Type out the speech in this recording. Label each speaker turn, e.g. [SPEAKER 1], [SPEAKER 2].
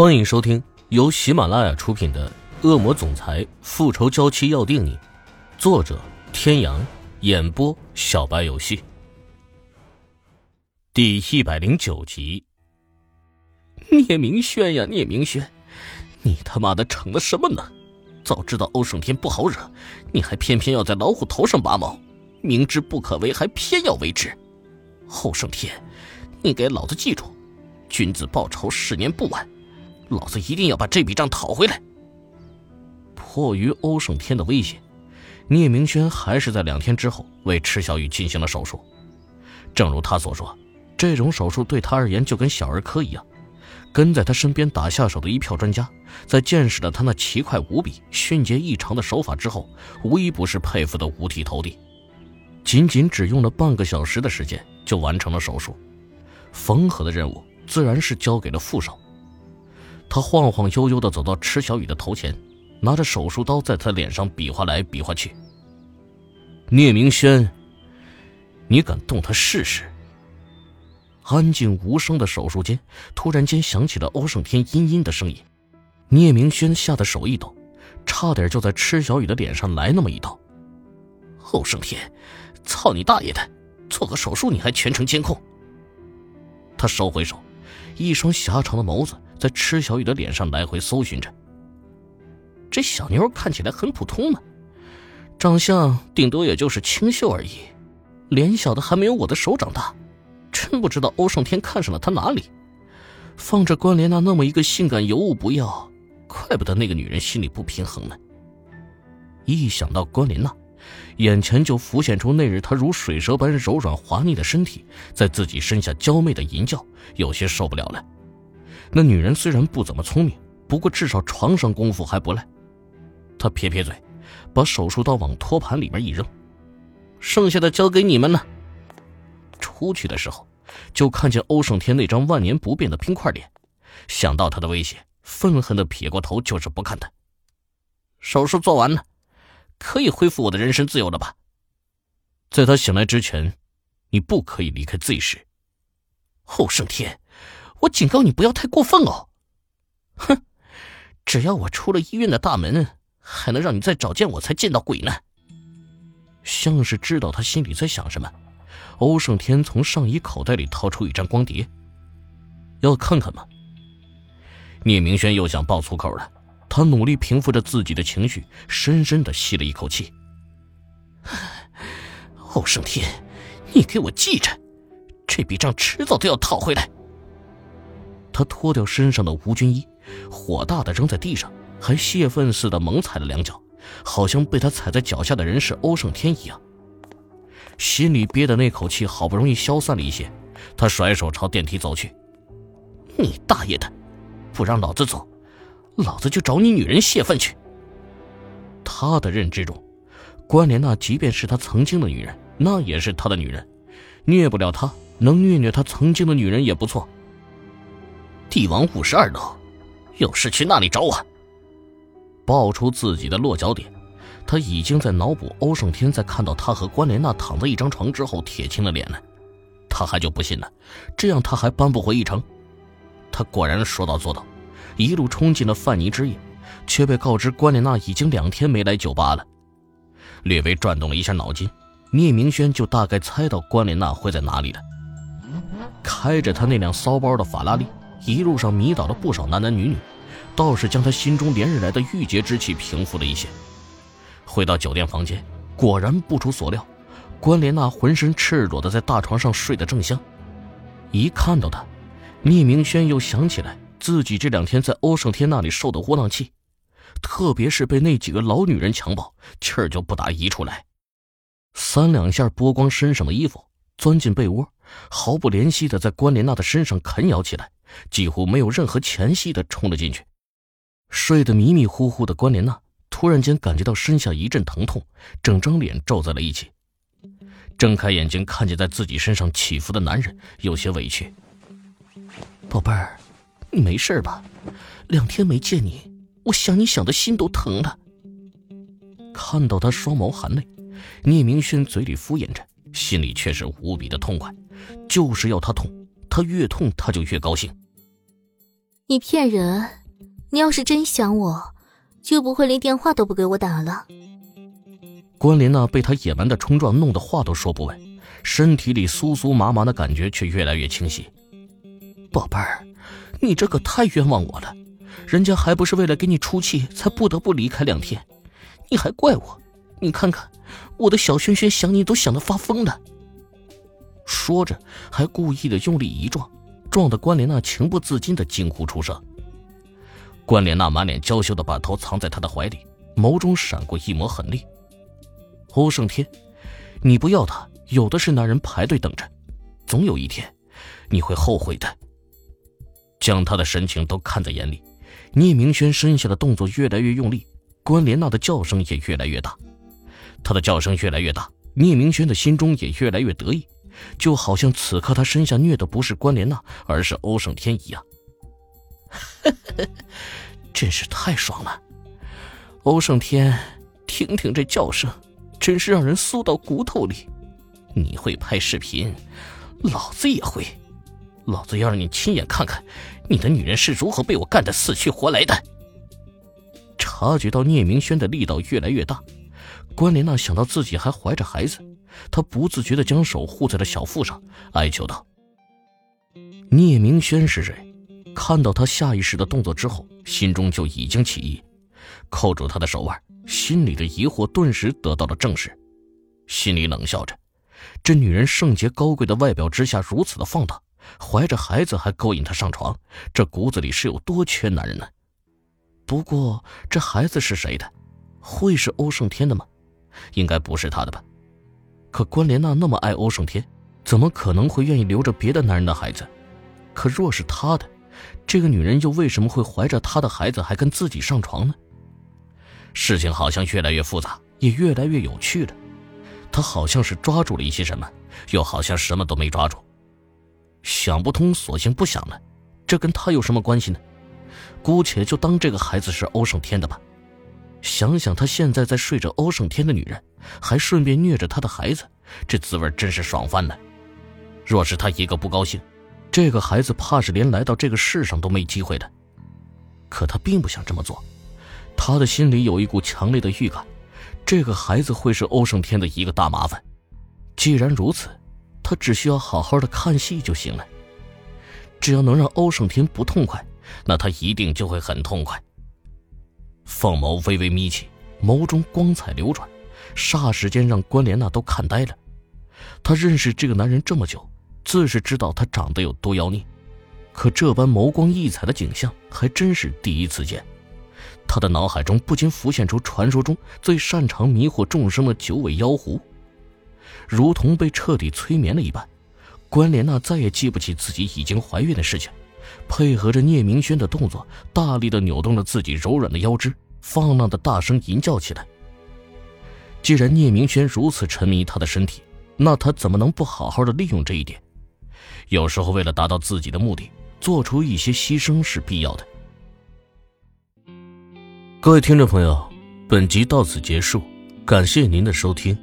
[SPEAKER 1] 欢迎收听由喜马拉雅出品的《恶魔总裁复仇娇妻要定你》，作者：天阳，演播：小白游戏。第一百零九集。
[SPEAKER 2] 聂明轩呀，聂明轩，你他妈的逞了什么呢？早知道欧胜天不好惹，你还偏偏要在老虎头上拔毛，明知不可为，还偏要为之。欧胜天，你给老子记住，君子报仇，十年不晚。老子一定要把这笔账讨回来。
[SPEAKER 1] 迫于欧胜天的威胁，聂明轩还是在两天之后为池小雨进行了手术。正如他所说，这种手术对他而言就跟小儿科一样。跟在他身边打下手的一票专家，在见识了他那奇快无比、迅捷异常的手法之后，无一不是佩服的五体投地。仅仅只用了半个小时的时间就完成了手术，缝合的任务自然是交给了副手。他晃晃悠悠地走到池小雨的头前，拿着手术刀在他脸上比划来比划去。聂明轩，你敢动他试试？安静无声的手术间，突然间响起了欧胜天阴阴的声音。聂明轩吓得手一抖，差点就在池小雨的脸上来那么一刀。
[SPEAKER 2] 欧胜天，操你大爷的！做个手术你还全程监控？
[SPEAKER 1] 他收回手，一双狭长的眸子。在池小雨的脸上来回搜寻着。
[SPEAKER 2] 这小妞看起来很普通嘛，长相顶多也就是清秀而已，脸小的还没有我的手掌大，真不知道欧胜天看上了她哪里。放着关莲娜那么一个性感尤物不要，怪不得那个女人心里不平衡呢。
[SPEAKER 1] 一想到关莲娜，眼前就浮现出那日她如水蛇般柔软滑腻的身体在自己身下娇媚的吟叫，有些受不了了。那女人虽然不怎么聪明，不过至少床上功夫还不赖。他撇撇嘴，把手术刀往托盘里面一扔，
[SPEAKER 2] 剩下的交给你们了。
[SPEAKER 1] 出去的时候，就看见欧胜天那张万年不变的冰块脸，想到他的威胁，愤恨的撇过头，就是不看他。
[SPEAKER 2] 手术做完了，可以恢复我的人身自由了吧？
[SPEAKER 1] 在他醒来之前，你不可以离开 Z 市。
[SPEAKER 2] 欧胜天。我警告你不要太过分哦！哼，只要我出了医院的大门，还能让你再找见我才见到鬼呢。
[SPEAKER 1] 像是知道他心里在想什么，欧胜天从上衣口袋里掏出一张光碟，要看看吗？聂明轩又想爆粗口了，他努力平复着自己的情绪，深深的吸了一口气。
[SPEAKER 2] 欧胜天，你给我记着，这笔账迟早都要讨回来。
[SPEAKER 1] 他脱掉身上的无菌衣，火大的扔在地上，还泄愤似的猛踩了两脚，好像被他踩在脚下的人是欧胜天一样。心里憋的那口气好不容易消散了一些，他甩手朝电梯走去：“
[SPEAKER 2] 你大爷的，不让老子走，老子就找你女人泄愤去。”
[SPEAKER 1] 他的认知中，关莲娜即便是他曾经的女人，那也是他的女人，虐不了他，能虐虐他曾经的女人也不错。
[SPEAKER 2] 帝王五十二楼，有事去那里找我。
[SPEAKER 1] 报出自己的落脚点，他已经在脑补欧胜天在看到他和关莲娜躺在一张床之后铁青的脸了。他还就不信了，这样他还扳不回一城。他果然说到做到，一路冲进了范尼之夜，却被告知关莲娜已经两天没来酒吧了。略微转动了一下脑筋，聂明轩就大概猜到关莲娜会在哪里了。开着他那辆骚包的法拉利。一路上迷倒了不少男男女女，倒是将他心中连日来的郁结之气平复了一些。回到酒店房间，果然不出所料，关莲娜浑身赤裸的在大床上睡得正香。一看到他，聂明轩又想起来自己这两天在欧胜天那里受的窝囊气，特别是被那几个老女人强暴，气儿就不打一处来。三两下剥光身上的衣服，钻进被窝，毫不怜惜的在关莲娜的身上啃咬起来。几乎没有任何前戏的冲了进去，睡得迷迷糊糊的关莲娜突然间感觉到身下一阵疼痛，整张脸皱在了一起。睁开眼睛，看见在自己身上起伏的男人，有些委屈：“
[SPEAKER 2] 宝贝儿，你没事吧？两天没见你，我想你想的心都疼了。”
[SPEAKER 1] 看到他双眸含泪，聂明轩嘴里敷衍着，心里却是无比的痛快，就是要他痛，他越痛他就越高兴。
[SPEAKER 3] 你骗人！你要是真想我，就不会连电话都不给我打了。
[SPEAKER 1] 关林娜被他野蛮的冲撞弄得话都说不稳，身体里酥酥麻麻的感觉却越来越清晰。宝贝儿，你这可太冤枉我了，人家还不是为了给你出气才不得不离开两天，你还怪我？你看看，我的小轩轩想你都想得发疯了。说着，还故意的用力一撞，撞得关莲娜情不自禁的惊呼出声。关莲娜满脸娇羞的把头藏在他的怀里，眸中闪过一抹狠厉。欧胜天，你不要他，有的是男人排队等着，总有一天，你会后悔的。将他的神情都看在眼里，聂明轩身下的动作越来越用力，关莲娜的叫声也越来越大。他的叫声越来越大，聂明轩的心中也越来越得意，就好像此刻他身下虐的不是关莲娜，而是欧胜天一样。真是太爽了，欧胜天，听听这叫声。真是让人酥到骨头里！你会拍视频，老子也会。老子要让你亲眼看看，你的女人是如何被我干得死去活来的。察觉到聂明轩的力道越来越大，关莲娜想到自己还怀着孩子，她不自觉地将手护在了小腹上，哀求道：“聂明轩是谁？”看到他下意识的动作之后，心中就已经起疑，扣住他的手腕。心里的疑惑顿时得到了证实，心里冷笑着：这女人圣洁高贵的外表之下如此的放荡，怀着孩子还勾引他上床，这骨子里是有多缺男人呢？不过这孩子是谁的？会是欧胜天的吗？应该不是他的吧？可关莲娜那么爱欧胜天，怎么可能会愿意留着别的男人的孩子？可若是他的，这个女人又为什么会怀着他的孩子还跟自己上床呢？事情好像越来越复杂，也越来越有趣了。他好像是抓住了一些什么，又好像什么都没抓住。想不通，索性不想了。这跟他有什么关系呢？姑且就当这个孩子是欧胜天的吧。想想他现在在睡着欧胜天的女人，还顺便虐着他的孩子，这滋味真是爽翻了。若是他一个不高兴，这个孩子怕是连来到这个世上都没机会的。可他并不想这么做。他的心里有一股强烈的预感，这个孩子会是欧胜天的一个大麻烦。既然如此，他只需要好好的看戏就行了。只要能让欧胜天不痛快，那他一定就会很痛快。凤眸微微眯起，眸中光彩流转，霎时间让关莲娜都看呆了。他认识这个男人这么久，自是知道他长得有多妖孽，可这般眸光异彩的景象还真是第一次见。他的脑海中不禁浮现出传说中最擅长迷惑众生的九尾妖狐，如同被彻底催眠了一般。关莲娜再也记不起自己已经怀孕的事情，配合着聂明轩的动作，大力的扭动着自己柔软的腰肢，放浪的大声吟叫起来。既然聂明轩如此沉迷他的身体，那他怎么能不好好的利用这一点？有时候为了达到自己的目的，做出一些牺牲是必要的。各位听众朋友，本集到此结束，感谢您的收听。